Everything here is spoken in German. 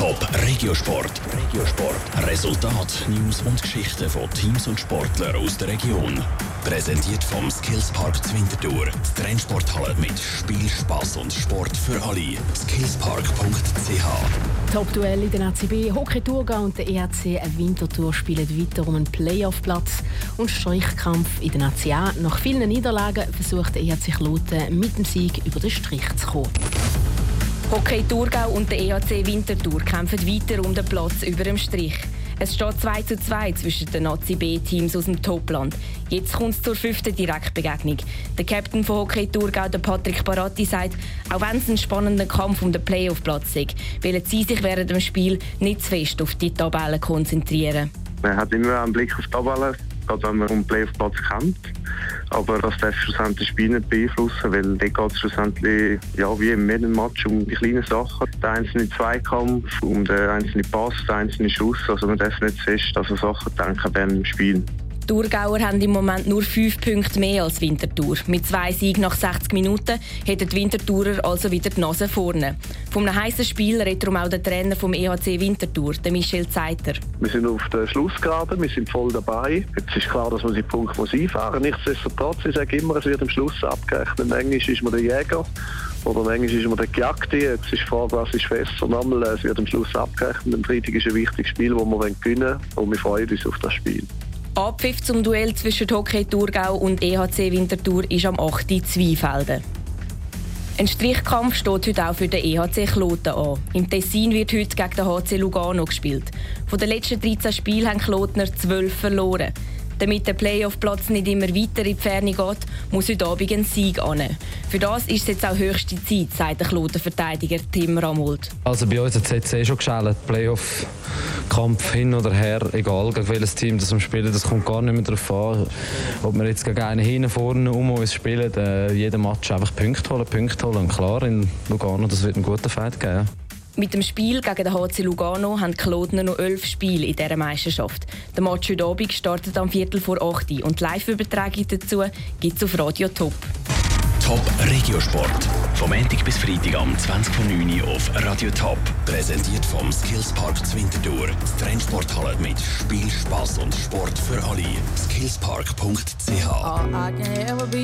Top Regiosport. Regiosport. Resultat, News und Geschichten von Teams und Sportlern aus der Region. Präsentiert vom Skillspark Zwintertour. Die Trennsporthalle mit Spiel, Spaß und Sport für alle. Skillspark.ch Top-Duell in der ACB, Hockey Thurgau und der EHC Winterthur spielen weiter um einen Playoff-Platz und Strichkampf in der ACA. Nach vielen Niederlagen versucht der EHC Kloten mit dem Sieg über den Strich zu kommen. Hockey Thurgau und der EHC Winterthur kämpfen weiter um den Platz über dem Strich. Es steht 2 zu 2 zwischen den Nazi B-Teams aus dem Topland. Jetzt kommt es zur fünften Direktbegegnung. Der Captain von Hockey Thurgau, der Patrick Baratti, sagt, auch wenn es ein spannender Kampf um den Playoff-Platz ist, wollen sie sich während dem Spiel nicht zu fest auf die Tabelle konzentrieren. Man hat immer einen Blick auf die Tabelle, gerade wenn man um den Playoff-Platz kämpft. Aber das darf schlussendlich das Spiel nicht beeinflussen, weil da geht es schlussendlich, ja, wie im jedem Match, um die kleinen Sachen. Der einzelne Zweikampf, um den einzelnen Pass, den einzelnen Schuss. Also man darf nicht fest an so Sachen denken während dem Spiel. Die Thurgauer haben im Moment nur fünf Punkte mehr als Winterthur. Mit zwei Siegen nach 60 Minuten hätten die Winterthurer also wieder die Nase vorne. Von einem heißen Spiel redet auch der Trainer vom EHC Winterthur, Michel Zeiter. Wir sind auf der Schlussgerade, wir sind voll dabei. Jetzt ist klar, dass man die Punkte einfahren. Nichtsdestotrotz, ich sage immer, es wird am Schluss abgerechnet. Englisch ist man der Jäger oder Englisch ist man der Gejagte. Jetzt ist die Frage, was ist fest und einmal, es wird am Schluss abgerechnet. Am Freitag ist ein wichtiges Spiel, das wir gewinnen wollen und wir freuen uns auf das Spiel. Abpfiff zum Duell zwischen Hockey Thurgau und EHC Winterthur ist am 8. Zweifelden. Ein Strichkampf steht heute auch für den EHC Kloten an. Im Tessin wird heute gegen den HC Lugano gespielt. Von den letzten 13 Spielen haben Klotner 12 verloren. Damit der Playoff-Platz nicht immer weiter in die Ferne geht, muss heute Abend ein Sieg an. Für das ist es jetzt auch höchste Zeit, sagt der Kloten-Verteidiger Tim Ramold. Also bei uns hat es eh schon geschält. Playoff-Kampf hin oder her, egal gegen welches Team das wir spielen, das kommt gar nicht mehr darauf an. Ob wir jetzt gegen einen hinten vorne um uns spielen, äh, jeden Match einfach Punkte holen, Punkte holen. Und klar, in Lugano, das wird einen guten Fight geben. Mit dem Spiel gegen den HC Lugano haben die Klodner noch elf Spiele in dieser Meisterschaft. Der Match heute Abend startet am Viertel vor 8 Uhr und die Live-Übertragung dazu gibt es auf Radio Top. Top Regiosport. Vom Montag bis Freitag am 20.09 Uhr auf Radio Top. Präsentiert vom Skillspark Zwintertour. Die Trennsporthalle mit Spiel, Spaß und Sport für alle. Skillspark.ch